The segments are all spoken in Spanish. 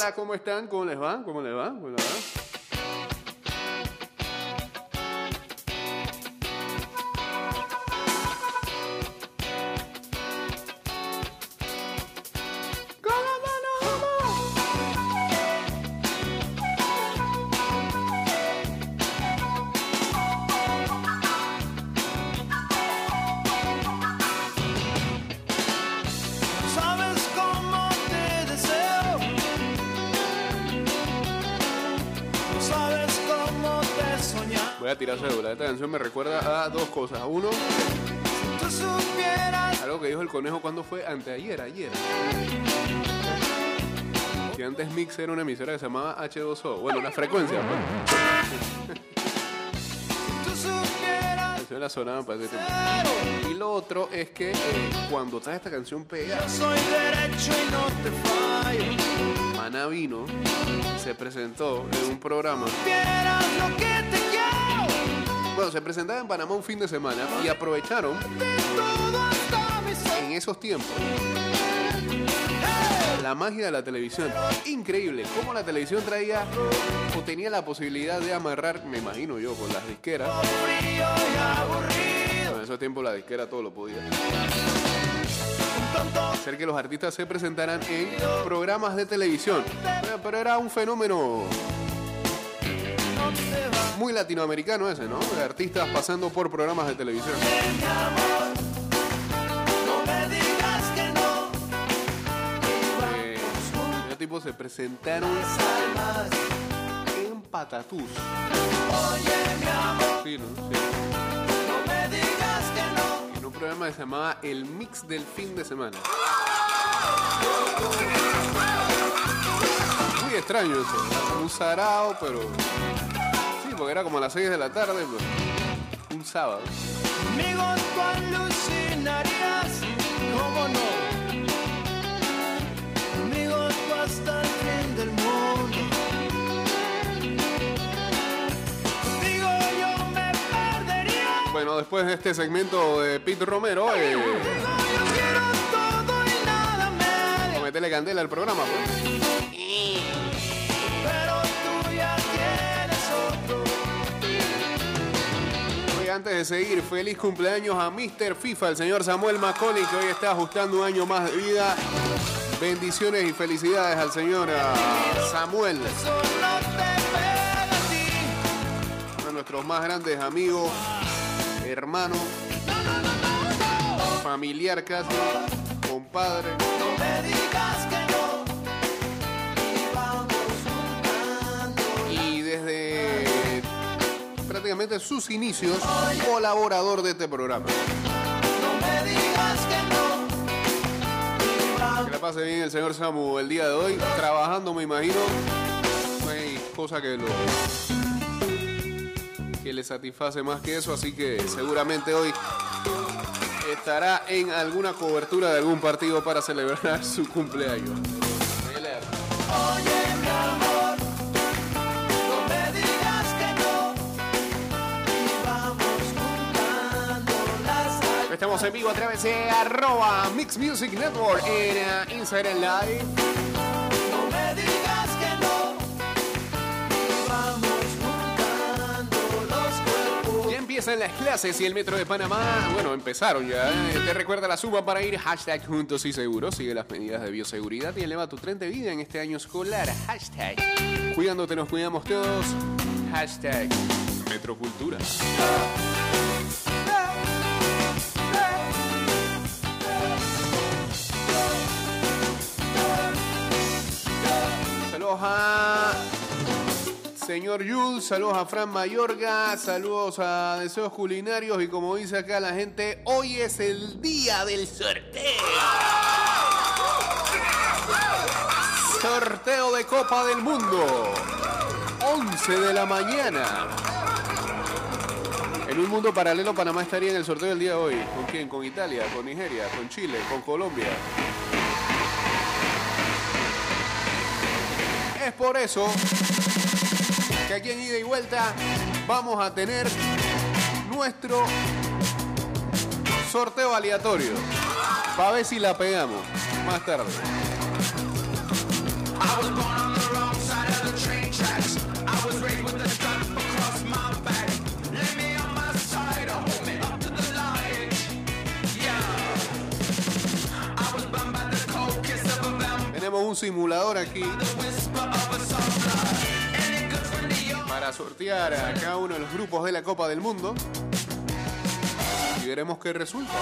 Hola, ¿cómo están? ¿Cómo les va? ¿Cómo les va? ¿Cómo les va? Esta canción me recuerda a dos cosas. Uno, algo que dijo el conejo cuando fue anteayer, ayer. Que antes Mix era una emisora que se llamaba H2O. Bueno, la frecuencia. pues. la sonaban para ese tiempo. Y lo otro es que eh, cuando está esta canción pega, soy derecho y no te fallo. Maná vino, se presentó en un programa. Bueno, se presentaba en Panamá un fin de semana y aprovecharon en esos tiempos la magia de la televisión. Increíble cómo la televisión traía o tenía la posibilidad de amarrar, me imagino yo, con las disqueras. En esos tiempos la disquera todo lo podía. Hacer que los artistas se presentaran en programas de televisión. Pero- era un fenómeno. Muy latinoamericano ese, ¿no? De artistas pasando por programas de televisión. No. Eh, los tipos se presentaron en Patatús. Sí, no. En un programa que se llamaba El Mix del Fin de Semana. Muy extraño eso. Un sarao, pero. Porque era como a las 6 de la tarde, pues, un sábado. Conmigo tú alucinarías, ¿cómo no? Conmigo tú hasta el fin del mundo. Bueno, después de este segmento de Pete Romero, eh, medio. metele candela al programa, pues. Antes de seguir, feliz cumpleaños a Mr. FIFA, el señor Samuel Macaulay, que hoy está ajustando un año más de vida. Bendiciones y felicidades al señor ah, Samuel, uno nuestros más grandes amigos, hermano, familiar casi, compadre. Sus inicios, colaborador de este programa. Que la pase bien el señor Samu el día de hoy, trabajando me imagino. No hay cosa que lo que le satisface más que eso, así que seguramente hoy estará en alguna cobertura de algún partido para celebrar su cumpleaños. Estamos en vivo a través de arroba Mix Music Network en eh, Instagram Live. No me digas que no. Vamos los cuerpos. Ya empiezan las clases y el Metro de Panamá, bueno, empezaron ya. ¿eh? Te recuerda la suma para ir hashtag juntos y seguros. Sigue las medidas de bioseguridad y eleva tu tren de vida en este año escolar. Hashtag cuidándote nos cuidamos todos. Hashtag Metrocultura. Saludos a señor Jules, saludos a Fran Mayorga, saludos a Deseos Culinarios y como dice acá la gente, hoy es el día del sorteo. Sorteo de Copa del Mundo. 11 de la mañana. En un mundo paralelo, Panamá estaría en el sorteo del día de hoy. ¿Con quién? ¿Con Italia? ¿Con Nigeria? ¿Con Chile? ¿Con Colombia? es por eso que aquí en ida y vuelta vamos a tener nuestro sorteo aleatorio. Para ver si la pegamos más tarde. Tenemos un simulador aquí sortear a cada uno de los grupos de la Copa del Mundo y veremos qué resulta.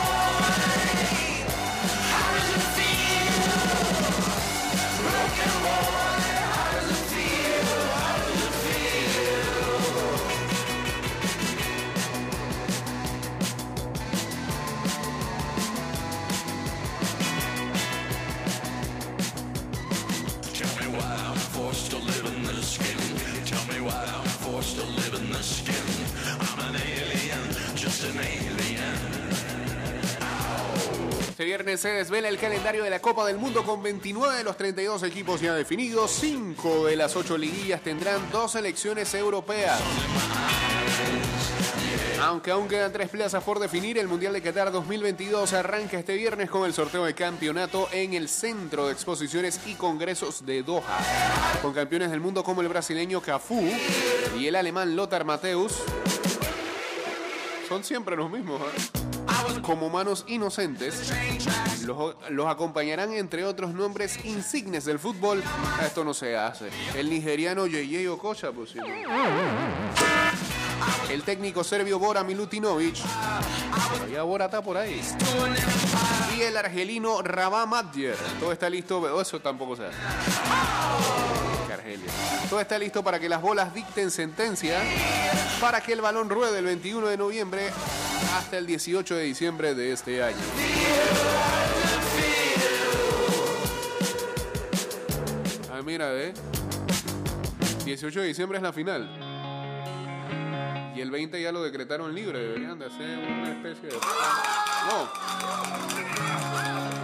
Este viernes se desvela el calendario de la Copa del Mundo con 29 de los 32 equipos ya definidos. 5 de las 8 liguillas tendrán dos selecciones europeas. Aunque aún quedan tres plazas por definir, el Mundial de Qatar 2022 arranca este viernes con el sorteo de campeonato en el Centro de Exposiciones y Congresos de Doha. Con campeones del mundo como el brasileño Cafú y el alemán Lothar Matthäus. Son siempre los mismos. ¿eh? Como manos inocentes, los, los acompañarán entre otros nombres insignes del fútbol. Esto no se hace. El nigeriano Yeye Okocha, pues sí. El técnico serbio Bora Milutinovic. Ya Bora está por ahí. Y el argelino Rabah Madjer. Todo está listo. pero Eso tampoco se hace. Todo está listo para que las bolas dicten sentencia. Para que el balón ruede el 21 de noviembre hasta el 18 de diciembre de este año. Ah, mira, ¿eh? 18 de diciembre es la final. Y el 20 ya lo decretaron libre. Deberían de hacer una especie de... No.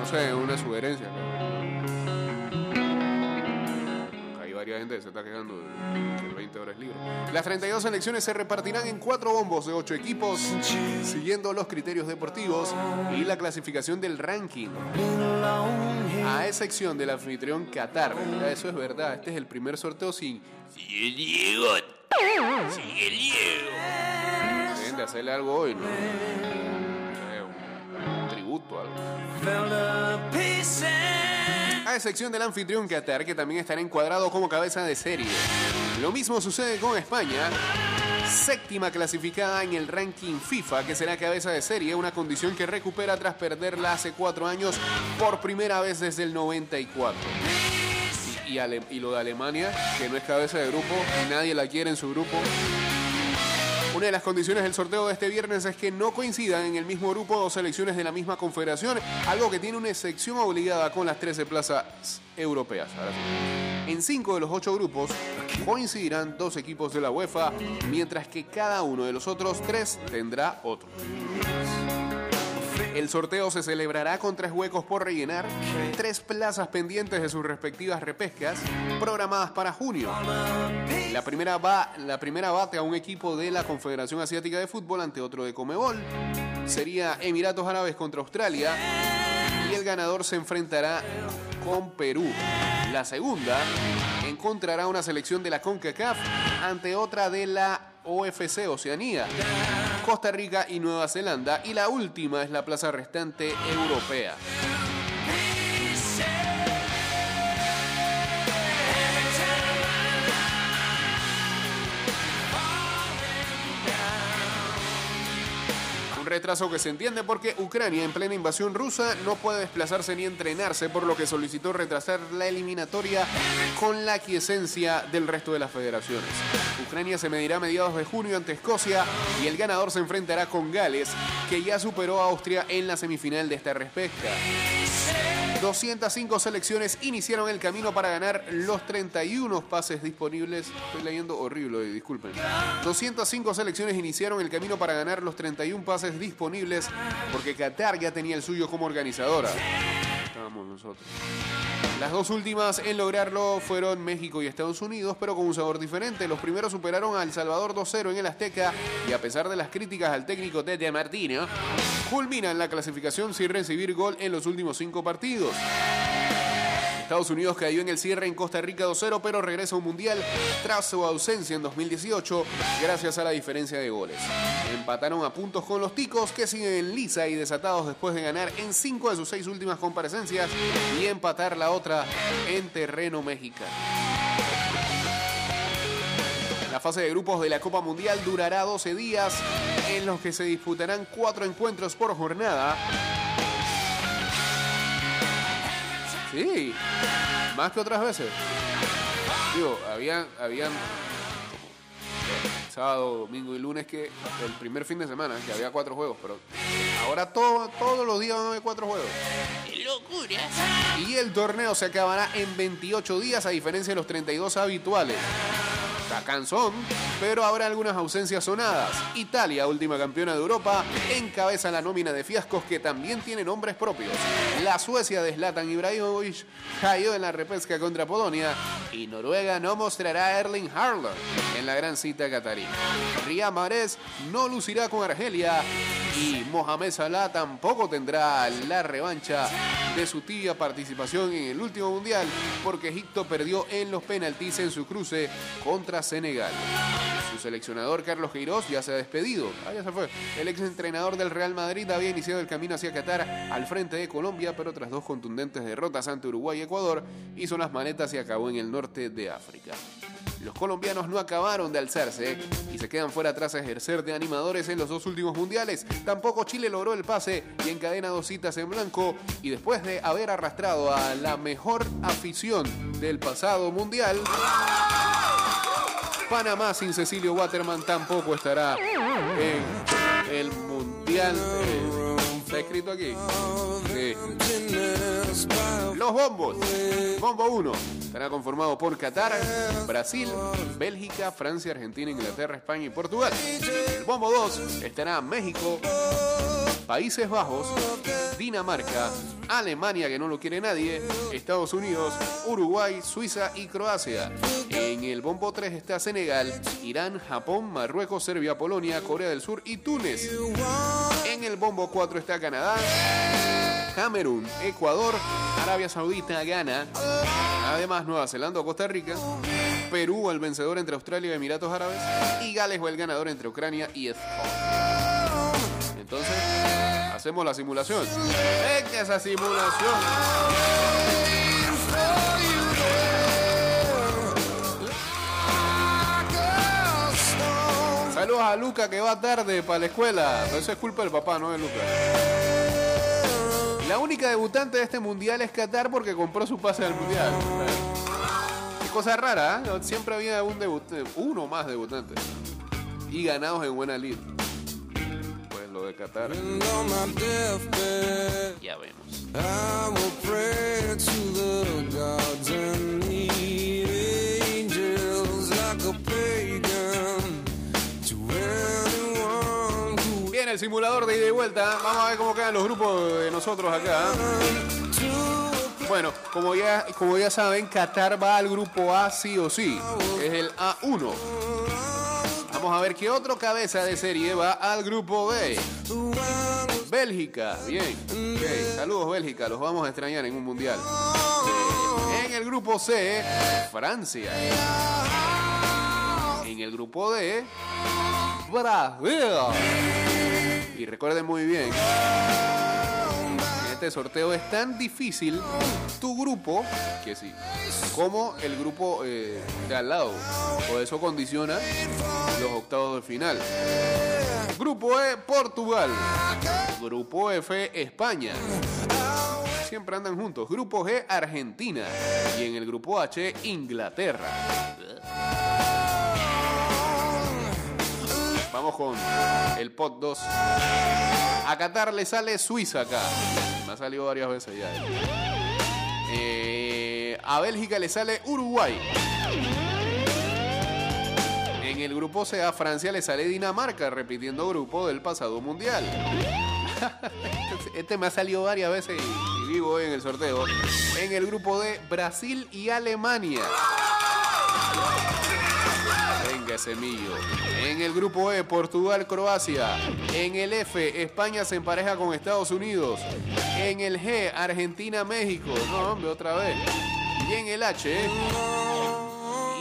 No sé, una sugerencia. Varias gente se está quedando de el 20 horas es libre. Las 32 selecciones se repartirán en cuatro bombos de 8 equipos, siguiendo los criterios deportivos y la clasificación del ranking. A excepción del anfitrión Qatar. Ya, Eso es verdad. Este es el primer sorteo sin... Sigue el Diego. Sigue el Diego. Deben de hacerle algo hoy, ¿no? Sé, un tributo, algo. Excepción del anfitrión Qatar, que también estará encuadrado como cabeza de serie. Lo mismo sucede con España, séptima clasificada en el ranking FIFA, que será cabeza de serie, una condición que recupera tras perderla hace cuatro años por primera vez desde el 94. Y, y lo de Alemania, que no es cabeza de grupo, nadie la quiere en su grupo. Una de las condiciones del sorteo de este viernes es que no coincidan en el mismo grupo dos selecciones de la misma confederación, algo que tiene una excepción obligada con las 13 plazas europeas. Ahora sí. En cinco de los ocho grupos coincidirán dos equipos de la UEFA, mientras que cada uno de los otros tres tendrá otro. El sorteo se celebrará con tres huecos por rellenar, tres plazas pendientes de sus respectivas repescas, programadas para junio. La primera, va, la primera bate a un equipo de la Confederación Asiática de Fútbol ante otro de Comebol. Sería Emiratos Árabes contra Australia. Y el ganador se enfrentará con Perú. La segunda encontrará una selección de la CONCACAF ante otra de la OFC Oceanía, Costa Rica y Nueva Zelanda. Y la última es la plaza restante europea. Un retraso que se entiende porque Ucrania, en plena invasión rusa, no puede desplazarse ni entrenarse, por lo que solicitó retrasar la eliminatoria con la quiesencia del resto de las federaciones. Ucrania se medirá a mediados de junio ante Escocia y el ganador se enfrentará con Gales, que ya superó a Austria en la semifinal de esta respecta. 205 selecciones iniciaron el camino para ganar los 31 pases disponibles. Estoy leyendo horrible, disculpen. 205 selecciones iniciaron el camino para ganar los 31 pases disponibles porque Qatar ya tenía el suyo como organizadora. Estábamos nosotros. Las dos últimas en lograrlo fueron México y Estados Unidos, pero con un sabor diferente. Los primeros superaron a El Salvador 2-0 en el Azteca y a pesar de las críticas al técnico Tete Martino, culminan la clasificación sin recibir gol en los últimos cinco partidos. Estados Unidos cayó en el cierre en Costa Rica 2-0, pero regresa a un mundial tras su ausencia en 2018 gracias a la diferencia de goles. Empataron a puntos con los ticos que siguen en lisa y desatados después de ganar en cinco de sus seis últimas comparecencias y empatar la otra en terreno mexicano. La fase de grupos de la Copa Mundial durará 12 días en los que se disputarán cuatro encuentros por jornada. Sí, más que otras veces. Digo, habían, habían sábado, domingo y lunes que el primer fin de semana que había cuatro juegos, pero ahora todo, todos los días van a haber cuatro juegos. locura! Y el torneo se acabará en 28 días a diferencia de los 32 habituales. Está cansón, pero habrá algunas ausencias sonadas. Italia, última campeona de Europa, encabeza la nómina de fiascos que también tiene nombres propios. La Suecia de Zlatan Ibrahimovic cayó en la repesca contra Polonia y Noruega no mostrará a Erling Haaland en la gran cita catarí. Riyad Mahrez no lucirá con Argelia y Mohamed Salah tampoco tendrá la revancha de su tibia participación en el último mundial porque Egipto perdió en los penaltis en su cruce contra Senegal. Su seleccionador Carlos Queiroz ya se ha despedido. Ah, se fue. El ex entrenador del Real Madrid había iniciado el camino hacia Qatar al frente de Colombia, pero tras dos contundentes derrotas ante Uruguay y Ecuador, hizo las maletas y acabó en el norte de África. Los colombianos no acabaron de alzarse y se quedan fuera tras ejercer de animadores en los dos últimos mundiales. Tampoco Chile logró el pase y encadena dos citas en blanco. Y después de haber arrastrado a la mejor afición del pasado mundial, Panamá sin Cecilio Waterman tampoco estará en el mundial. Está escrito aquí. Los bombos. Bombo 1 estará conformado por Qatar, Brasil, Bélgica, Francia, Argentina, Inglaterra, España y Portugal. El bombo 2 estará México, Países Bajos, Dinamarca, Alemania, que no lo quiere nadie, Estados Unidos, Uruguay, Suiza y Croacia. En el bombo 3 está Senegal, Irán, Japón, Marruecos, Serbia, Polonia, Corea del Sur y Túnez. En el bombo 4 está Canadá, Camerún, Ecuador, Arabia Saudita, Ghana, además Nueva Zelanda Costa Rica, Perú, el vencedor entre Australia y Emiratos Árabes, y Gales o el ganador entre Ucrania y Escocia. Entonces, hacemos la simulación. Venga esa simulación. Saludos a Luca que va tarde para la escuela. Pero eso es culpa del papá, no de Luca. La única debutante de este mundial es Qatar porque compró su pase al mundial. Qué cosa rara, ¿eh? Siempre había un debutante, uno más debutante. Y ganados en buena lid. Pues lo de Qatar. Ya vemos. Simulador de ida y vuelta. Vamos a ver cómo quedan los grupos de nosotros acá. Bueno, como ya, como ya saben, Qatar va al grupo A sí o sí. Es el A1. Vamos a ver qué otro cabeza de serie va al grupo B. Bélgica, bien. Saludos Bélgica, los vamos a extrañar en un mundial. Eh, En el grupo C, Francia. En el grupo D, Brasil. Y recuerden muy bien, este sorteo es tan difícil tu grupo que sí, como el grupo eh, de al lado. O eso condiciona los octavos de final. Grupo E, Portugal. Grupo F, España. Siempre andan juntos. Grupo G, Argentina. Y en el grupo H, Inglaterra. Vamos el pot 2. A Qatar le sale Suiza acá. Me ha salido varias veces ya. Eh, a Bélgica le sale Uruguay. En el grupo C a Francia le sale Dinamarca, repitiendo grupo del pasado mundial. Este me ha salido varias veces y, y vivo hoy en el sorteo. En el grupo D, Brasil y Alemania. Millo. En el grupo E, Portugal, Croacia. En el F, España se empareja con Estados Unidos. En el G, Argentina, México. No, hombre, otra vez. Y en el H,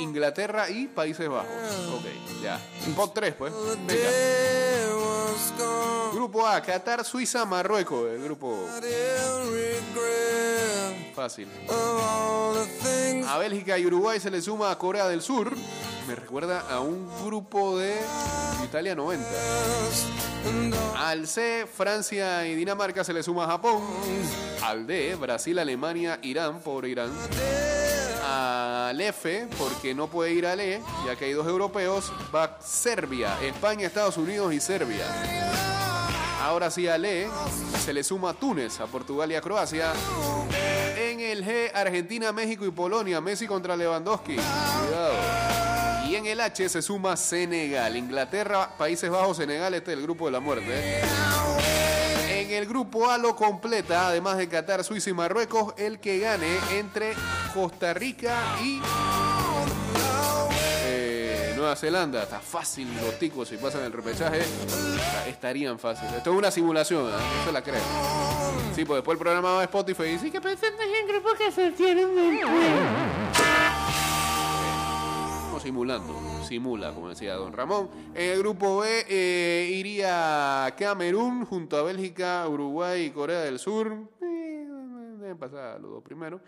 Inglaterra y Países Bajos. Ok, ya. Pot 3, pues. Venga. Grupo A, Qatar, Suiza, Marruecos. El grupo fácil. A Bélgica y Uruguay se le suma a Corea del Sur. Me recuerda a un grupo de Italia 90. Al C, Francia y Dinamarca se le suma a Japón. Al D, Brasil, Alemania, Irán, por Irán. Al F, porque no puede ir al E, ya que hay dos europeos, va Serbia, España, Estados Unidos y Serbia. Ahora sí al E, se le suma Túnez, a Portugal y a Croacia. El G, Argentina, México y Polonia, Messi contra Lewandowski. Cuidado. Y en el H se suma Senegal, Inglaterra, Países Bajos, Senegal, este es el grupo de la muerte. En el grupo A lo completa, además de Qatar, Suiza y Marruecos, el que gane entre Costa Rica y eh, Nueva Zelanda. Está fácil, los ticos, si pasan el repechaje, estarían fáciles. Esto es una simulación, ¿eh? no se la creo. Sí, pues después el programa va a Spotify y dice que pensando en grupo que se tienen Estamos simulando, simula, como decía don Ramón. En el grupo B eh, iría Camerún junto a Bélgica, Uruguay y Corea del Sur. Eh, deben pasar los dos primeros.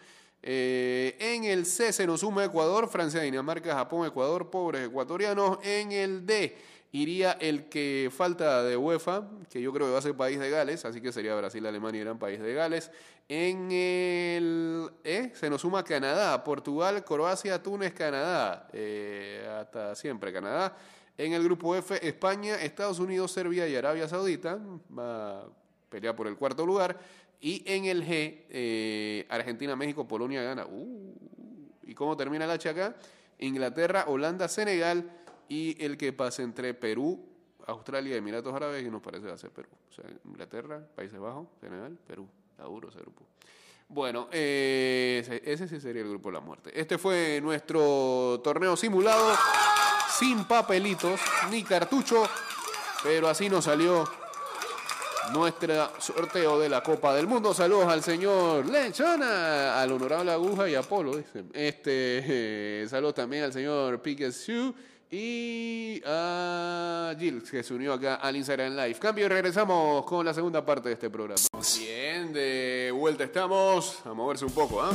Eh, en el C se nos suma Ecuador, Francia, Dinamarca, Japón, Ecuador, pobres ecuatorianos. En el D iría el que falta de UEFA, que yo creo que va a ser país de Gales, así que sería Brasil, Alemania, Irán, país de Gales. En el E se nos suma Canadá, Portugal, Croacia, Túnez, Canadá. Eh, hasta siempre Canadá. En el grupo F, España, Estados Unidos, Serbia y Arabia Saudita. Va a pelear por el cuarto lugar. Y en el G, eh, Argentina, México, Polonia gana. Uh, ¿Y cómo termina el H acá? Inglaterra, Holanda, Senegal y el que pase entre Perú, Australia Emiratos Árabes, que nos parece va a ser Perú. O sea, Inglaterra, Países Bajos, Senegal, Perú. Duro ese grupo. Bueno, eh, ese sí sería el grupo de la muerte. Este fue nuestro torneo simulado, sin papelitos ni cartucho, pero así nos salió nuestro sorteo de la Copa del Mundo. Saludos al señor Lechona, al honorable Aguja y Apolo. Dice. Este, eh, saludos también al señor Sue y a Jill, que se unió acá al Instagram Live. Cambio y regresamos con la segunda parte de este programa. Bien, de vuelta estamos. A moverse un poco, ¿ah?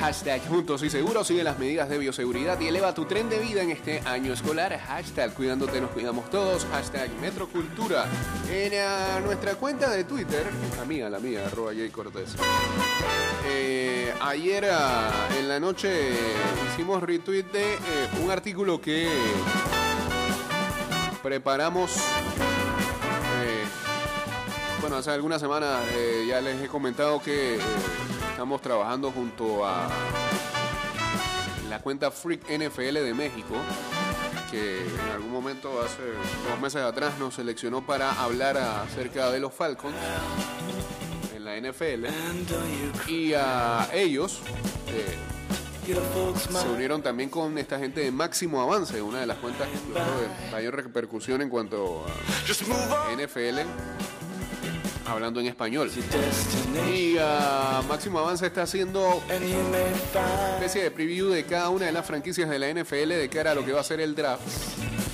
Hashtag juntos y seguros. Sigue las medidas de bioseguridad y eleva tu tren de vida en este año escolar. Hashtag cuidándote nos cuidamos todos. Hashtag Metrocultura. En eh, nuestra cuenta de Twitter, la mía, la mía, arroba J Cortés. Eh, ayer ah, en la noche hicimos retweet de un artículo que preparamos bueno, hace algunas semanas ya les he comentado que estamos trabajando junto a la cuenta Freak NFL de México, que en algún momento, hace dos meses atrás, nos seleccionó para hablar acerca de los Falcons en la NFL. Y a ellos eh, se unieron también con esta gente de Máximo Avance, una de las cuentas creo, de mayor repercusión en cuanto a NFL, hablando en español. Y Máximo Avance está haciendo una especie de preview de cada una de las franquicias de la NFL de cara a lo que va a ser el draft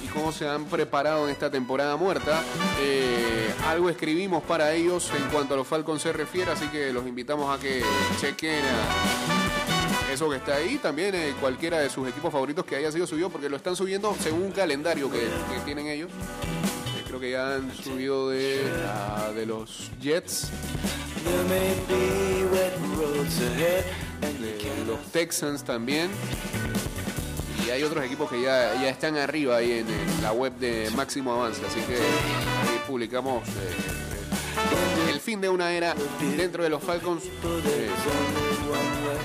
y cómo se han preparado en esta temporada muerta. Eh, algo escribimos para ellos en cuanto a los Falcons se refiere, así que los invitamos a que chequen eso que está ahí. También eh, cualquiera de sus equipos favoritos que haya sido subido, porque lo están subiendo según un calendario que tienen ellos. Eh, creo que ya han subido de, ah, de los Jets, de los Texans también. Y hay otros equipos que ya, ya están arriba ahí en, la web de Máximo Avance. Así que ahí publicamos eh, el fin de una era dentro de los Falcons. eh,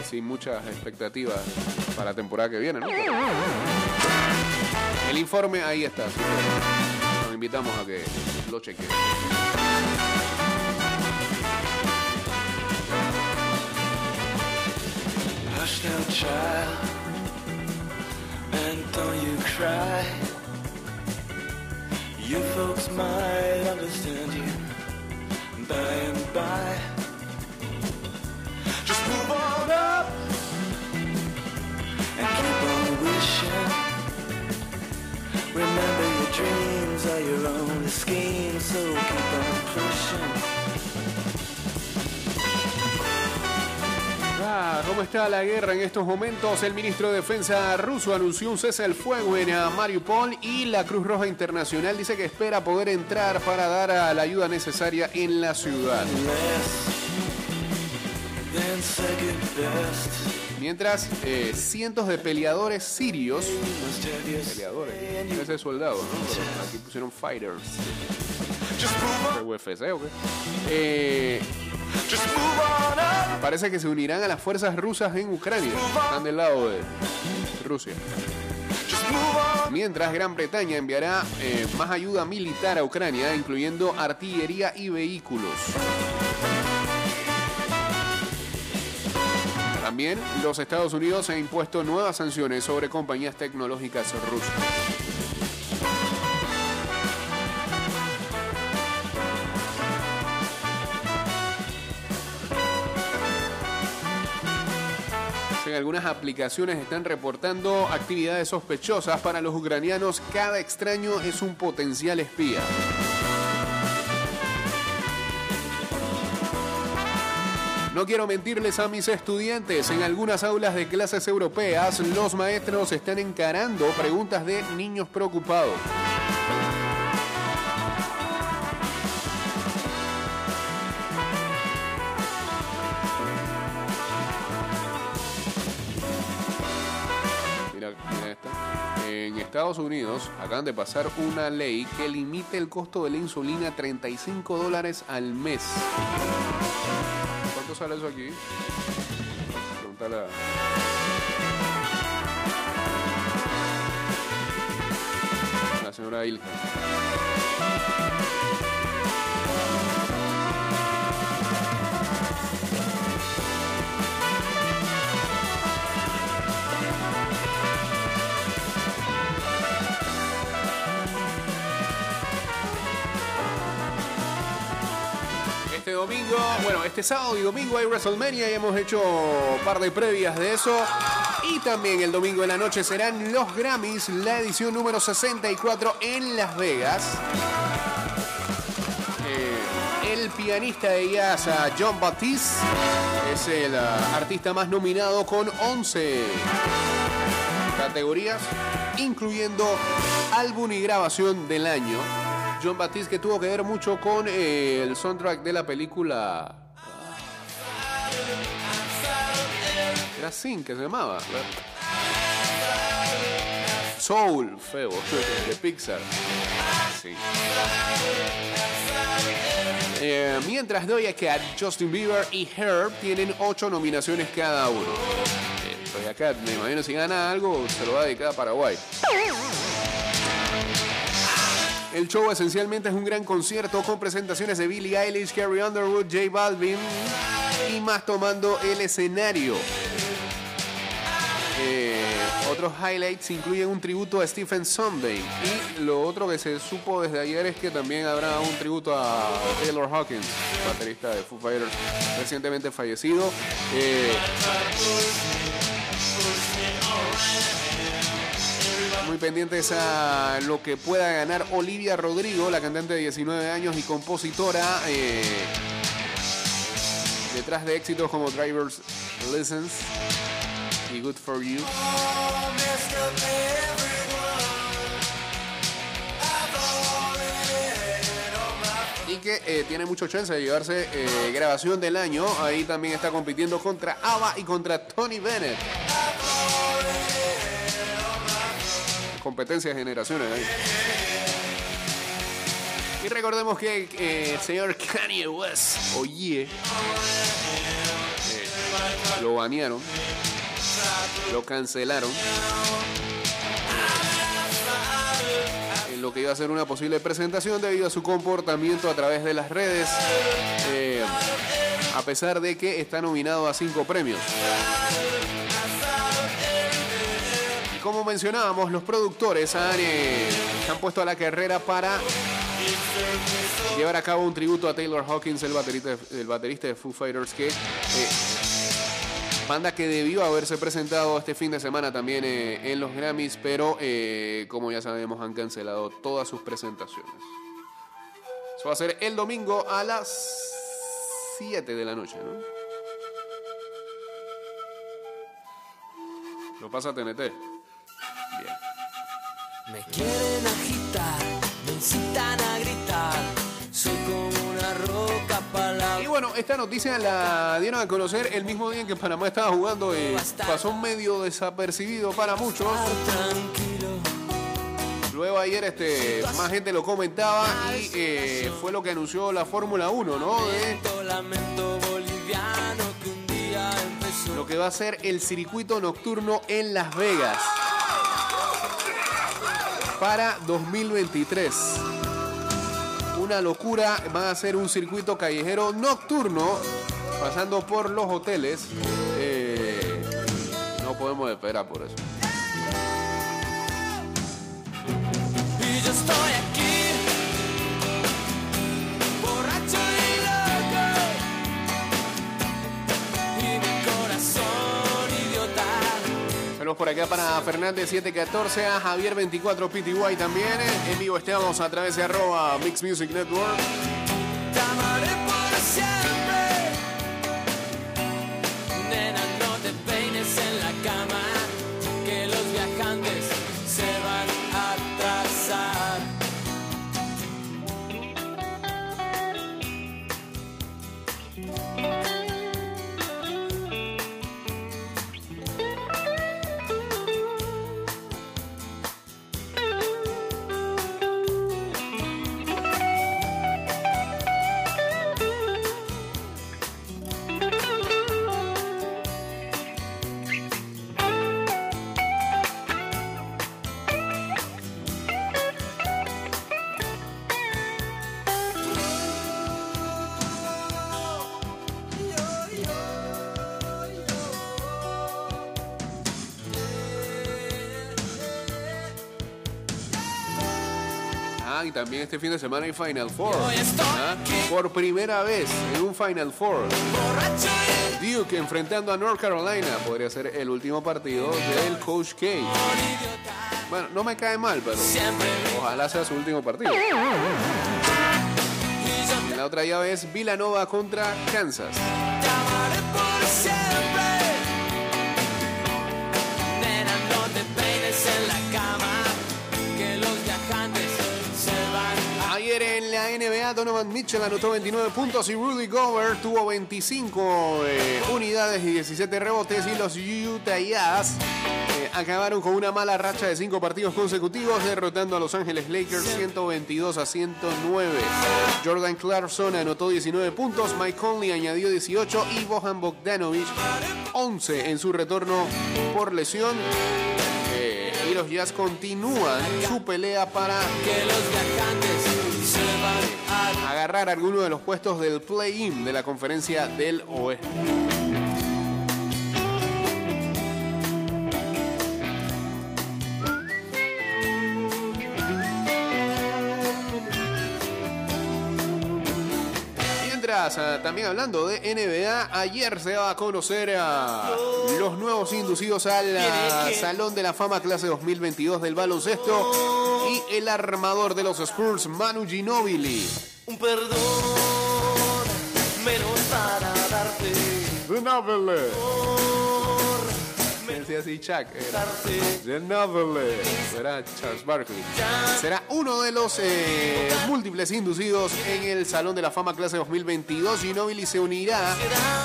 sin muchas expectativas para la temporada que viene, ¿no? El informe ahí está. invitamos a que lo chequen. Hush now, child, and don't you cry. You folks might understand you by and by. Just move on up and keep on wishing. Remember. Dreams are your only scheme, so keep on pushing. Ah, ¿Cómo está la guerra en estos momentos? El ministro de Defensa ruso anunció un cese al fuego en ah, Mariupol y la Cruz Roja Internacional dice que espera poder entrar para dar ah, la ayuda necesaria en la ciudad. Mientras eh, cientos de peleadores sirios, peleadores, ese es soldado, aquí pusieron fighters, UFC o qué. Parece que se unirán a las fuerzas rusas en Ucrania. Están del lado de Rusia. Mientras Gran Bretaña enviará eh, más ayuda militar a Ucrania, incluyendo artillería y vehículos. Los Estados Unidos han impuesto nuevas sanciones sobre compañías tecnológicas rusas. En algunas aplicaciones están reportando actividades sospechosas para los ucranianos. Cada extraño es un potencial espía. No quiero mentirles a mis estudiantes. En algunas aulas de clases europeas, los maestros están encarando preguntas de niños preocupados. Mira, mira esta. En Estados Unidos acaban de pasar una ley que limite el costo de la insulina a 35 dólares al mes. ¿Cuánto sale eso aquí? Pregúntale a la señora Ilka. Bueno, este sábado y domingo hay WrestleMania y hemos hecho un par de previas de eso. Y también el domingo en la noche serán los Grammys, la edición número 64 en Las Vegas. Eh, el pianista de jazz John Baptiste es el ah, artista más nominado con 11 categorías, incluyendo álbum y grabación del año. John Baptiste que tuvo que ver mucho con eh, el soundtrack de la película. Era Sin que se llamaba. Soul, feo, de Pixar. Sí. Eh, mientras Doja Cat, Justin Bieber y Herb tienen ocho nominaciones cada uno. Eh, Cat, me imagino si gana algo, se lo va a dedicar a Paraguay. El show esencialmente es un gran concierto con presentaciones de Billie Eilish, Carrie Underwood, J Balvin y más tomando el escenario. Eh, otros highlights incluyen un tributo a Stephen Sondheim y lo otro que se supo desde ayer es que también habrá un tributo a Taylor Hawkins, baterista de Foo Fighters, recientemente fallecido. Eh, muy pendientes a lo que pueda ganar Olivia Rodrigo, la cantante de 19 años y compositora. eh, detrás de éxitos como Driver's License y Good for You. Y que eh, tiene mucho chance de llevarse eh, grabación del año. Ahí también está compitiendo contra ABBA y contra Tony Bennett. Competencia de generaciones. Y recordemos que eh, el señor Kanye West, oye, eh, lo banearon, lo cancelaron. En lo que iba a ser una posible presentación debido a su comportamiento a través de las redes, eh, a pesar de que está nominado a cinco premios. Como mencionábamos, los productores han, han puesto a la carrera para llevar a cabo un tributo a Taylor Hawkins, el baterista, de- el baterista de Foo Fighters, que eh, banda que debió haberse presentado este fin de semana también eh, en los Grammys, pero eh, como ya sabemos han cancelado todas sus presentaciones. Eso va a ser el domingo a las 7 de la noche, ¿no? Lo pasa TNT. Bien. Me quieren agitar, me incitan a gritar. Soy como una roca para la Y bueno, esta noticia la dieron a conocer el mismo día en que Panamá estaba jugando y pasó medio desapercibido para muchos. Luego ayer este, más gente lo comentaba y eh, fue lo que anunció la Fórmula 1, ¿no? De lo que va a ser el circuito nocturno en Las Vegas para 2023. Una locura, va a ser un circuito callejero nocturno pasando por los hoteles. Eh, no podemos esperar por eso. Por acá para Fernández 714, a Javier 24 PTY también. En vivo estamos a través de arroba Mix Music Network. También este fin de semana hay Final Four. Ah. Por primera vez en un Final Four. Duke enfrentando a North Carolina. Podría ser el último partido del Coach K. Bueno, no me cae mal, pero ojalá sea su último partido. En la otra llave es Villanova contra Kansas. NBA, Donovan Mitchell anotó 29 puntos y Rudy Gobert tuvo 25 eh, unidades y 17 rebotes y los Utah Jazz eh, acabaron con una mala racha de 5 partidos consecutivos derrotando a Los Ángeles Lakers 122 a 109. Jordan Clarkson anotó 19 puntos, Mike Conley añadió 18 y Bohan Bogdanovic 11 en su retorno por lesión. Eh, y los Jazz continúan su pelea para que los viajantes agarrar alguno de los puestos del play-in de la conferencia del oeste. También hablando de NBA, ayer se va a conocer a los nuevos inducidos al ah, Salón de la Fama clase 2022 del baloncesto y el armador de los Spurs, Manu Ginobili. un perdón menos para darte. Ginobili. Así Chuck. Charles Barkley. Será uno de los eh, múltiples inducidos en el Salón de la Fama clase 2022. Ginobili se unirá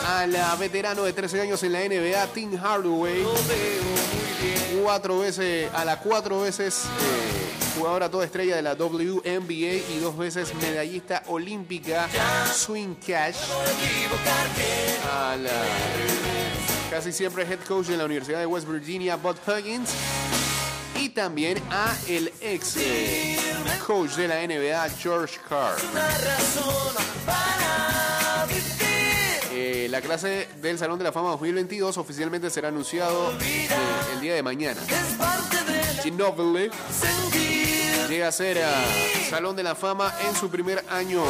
a la veterano de 13 años en la NBA, Tim Hardaway. Cuatro veces, a la cuatro veces eh, jugadora toda estrella de la WNBA y dos veces medallista olímpica, Swing Cash. A la casi siempre head coach de la Universidad de West Virginia, Bud Huggins. Y también a el ex eh, coach de la NBA, George Carr. Eh, eh, la clase del Salón de la Fama 2022 oficialmente será anunciado eh, el día de mañana. Ginobili llega a ser a Salón de la Fama en su primer año.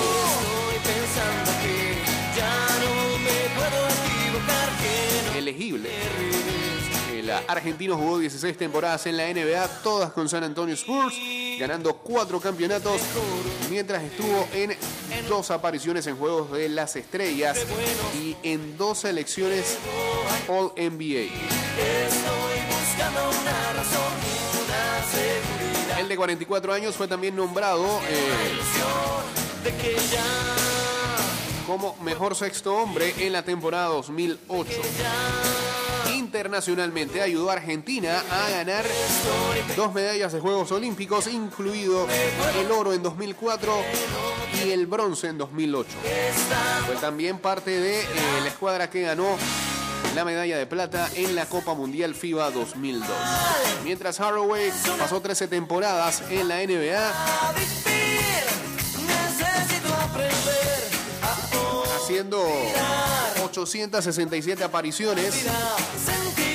El argentino jugó 16 temporadas en la NBA, todas con San Antonio Spurs, ganando cuatro campeonatos, mientras estuvo en dos apariciones en Juegos de las Estrellas y en dos selecciones All NBA. El de 44 años fue también nombrado eh, como mejor sexto hombre en la temporada 2008. Internacionalmente ayudó a Argentina a ganar dos medallas de Juegos Olímpicos, incluido el oro en 2004 y el bronce en 2008. Fue también parte de eh, la escuadra que ganó la medalla de plata en la Copa Mundial FIBA 2002. Mientras Haraway pasó 13 temporadas en la NBA, haciendo 867 apariciones,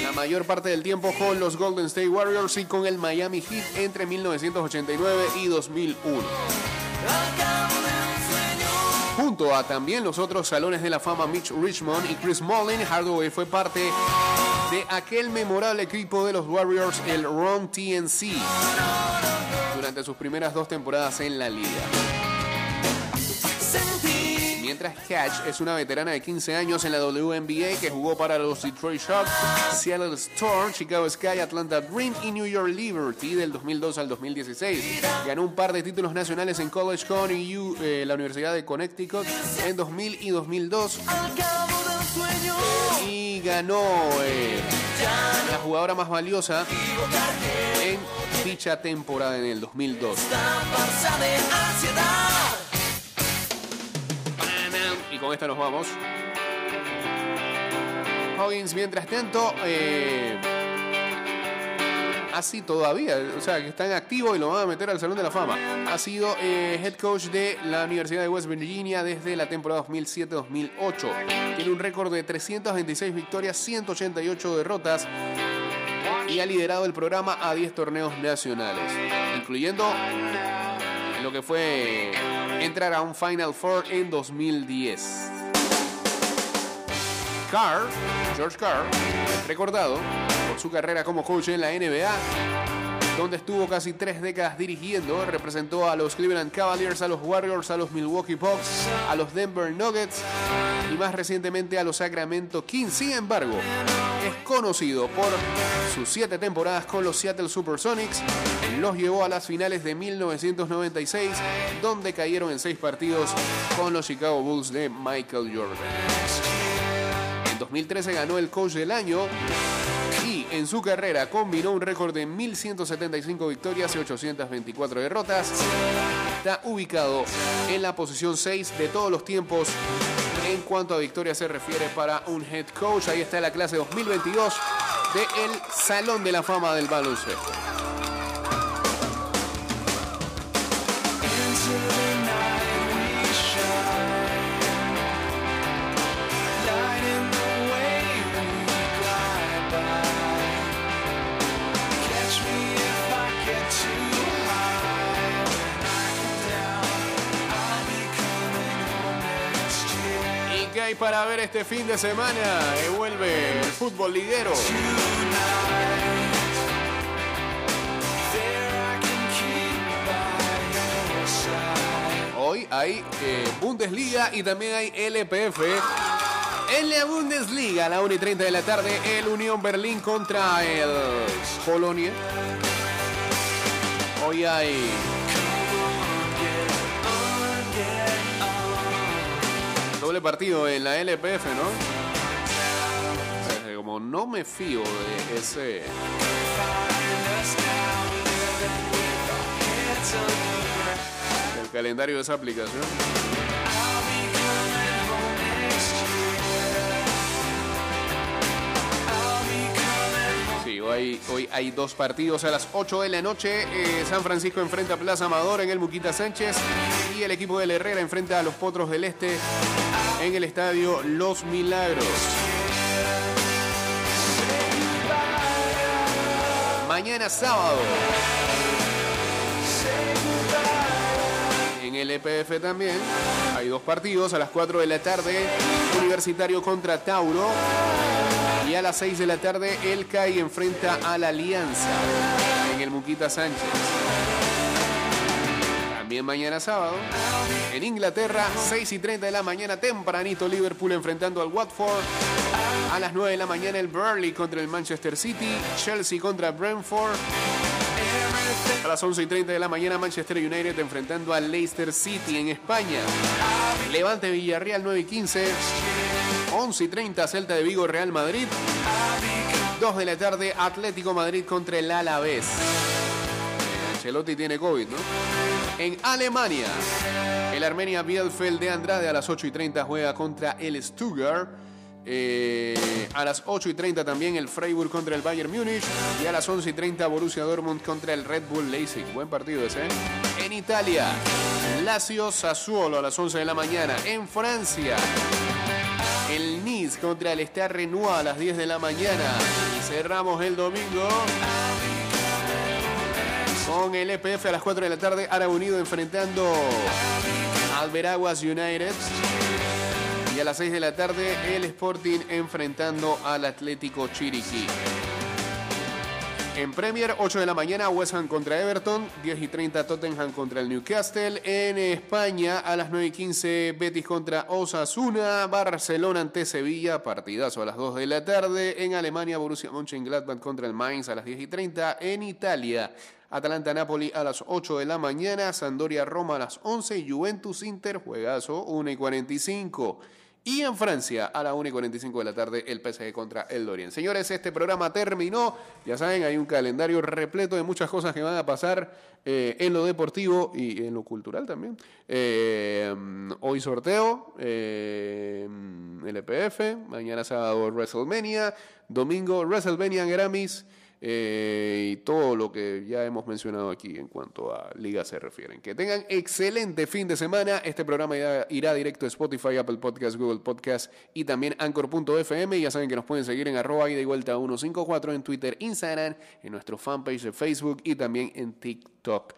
la mayor parte del tiempo con los Golden State Warriors y con el Miami Heat entre 1989 y 2001. Al cabo de un sueño, Junto a también los otros salones de la fama Mitch Richmond y Chris Mullin, Hardaway fue parte de aquel memorable equipo de los Warriors, el Ron TNC, durante sus primeras dos temporadas en la liga. Catch es una veterana de 15 años en la WNBA que jugó para los Detroit Shock, Seattle Storm, Chicago Sky, Atlanta Dream y New York Liberty del 2002 al 2016. Ganó un par de títulos nacionales en College Con y eh, la Universidad de Connecticut en 2000 y 2002 Al cabo de un sueño, y ganó eh, la jugadora más valiosa en dicha temporada en el 2002. Y con esta nos vamos. Hoggins, mientras tanto, eh, así todavía, o sea, que está en activo y lo van a meter al Salón de la Fama. Ha sido eh, head coach de la Universidad de West Virginia desde la temporada 2007-2008. Tiene un récord de 326 victorias, 188 derrotas y ha liderado el programa a 10 torneos nacionales, incluyendo lo que fue entrar a un Final Four en 2010. Carr, George Carr, recordado por su carrera como coach en la NBA, donde estuvo casi tres décadas dirigiendo, representó a los Cleveland Cavaliers, a los Warriors, a los Milwaukee Bucks, a los Denver Nuggets y más recientemente a los Sacramento Kings. Sin embargo, es conocido por sus siete temporadas con los Seattle Supersonics. Los llevó a las finales de 1996, donde cayeron en seis partidos con los Chicago Bulls de Michael Jordan. En 2013 ganó el coach del año en su carrera combinó un récord de 1.175 victorias y 824 derrotas. Está ubicado en la posición 6 de todos los tiempos en cuanto a victorias se refiere para un head coach. Ahí está la clase 2022 del Salón de la Fama del Baloncesto. Para ver este fin de semana? Que vuelve el fútbol liguero. Hoy hay eh, Bundesliga y también hay LPF. En la Bundesliga, a la 1 y 30 de la tarde, el Unión Berlín contra el Polonia. Hoy hay doble partido en la LPF, ¿no? Como no me fío de ese el calendario de esa aplicación. Sí, hoy, hoy hay dos partidos a las 8 de la noche. Eh, San Francisco enfrenta a Plaza Amador en el Muquita Sánchez y el equipo del Herrera enfrenta a los Potros del Este en el estadio Los Milagros. Mañana sábado. En el EPF también hay dos partidos a las 4 de la tarde, Universitario contra Tauro y a las 6 de la tarde el CAI enfrenta a la Alianza en el Muquita Sánchez. También mañana sábado, en Inglaterra, 6 y 30 de la mañana, tempranito Liverpool enfrentando al Watford. A las 9 de la mañana el Burnley contra el Manchester City, Chelsea contra Brentford. A las 11 y 30 de la mañana Manchester United enfrentando al Leicester City en España. Levante Villarreal 9 y 15. 11 y 30 Celta de Vigo Real Madrid. 2 de la tarde Atlético Madrid contra el Alavés. Ancelotti tiene COVID, ¿no? En Alemania, el Armenia Bielefeld de Andrade a las 8 y 30 juega contra el Stuttgart. Eh, a las 8 y 30 también el Freiburg contra el Bayern Múnich. Y a las 11 y 30 Borussia Dortmund contra el Red Bull Leipzig. Buen partido ese. ¿eh? En Italia, Lazio Sassuolo a las 11 de la mañana. En Francia, el Nice contra el Stade Renoir a las 10 de la mañana. Y cerramos el domingo con el EPF a las 4 de la tarde. Ara Unido enfrentando al Veraguas United. Y a las 6 de la tarde el Sporting enfrentando al Atlético Chiriquí. En Premier, 8 de la mañana, West Ham contra Everton, 10 y 30 Tottenham contra el Newcastle. En España, a las 9 y 15, Betis contra Osasuna, Barcelona ante Sevilla, partidazo a las 2 de la tarde. En Alemania, Borussia Mönchengladbach contra el Mainz a las 10 y 30. En Italia, Atalanta-Napoli a las 8 de la mañana, Sandoria-Roma a las 11, Juventus-Inter, juegazo 1 y 45. Y en Francia, a las 1 y 45 de la tarde, el PSG contra el Lorient. Señores, este programa terminó. Ya saben, hay un calendario repleto de muchas cosas que van a pasar eh, en lo deportivo y en lo cultural también. Eh, hoy sorteo, eh, LPF, mañana sábado WrestleMania, domingo WrestleMania Grammys. Eh, y todo lo que ya hemos mencionado aquí en cuanto a ligas se refieren. Que tengan excelente fin de semana. Este programa irá, irá directo a Spotify, Apple Podcast, Google Podcast y también Anchor.fm. Ya saben que nos pueden seguir en arroba y de vuelta 154 en Twitter, Instagram, en nuestro fanpage de Facebook y también en TikTok.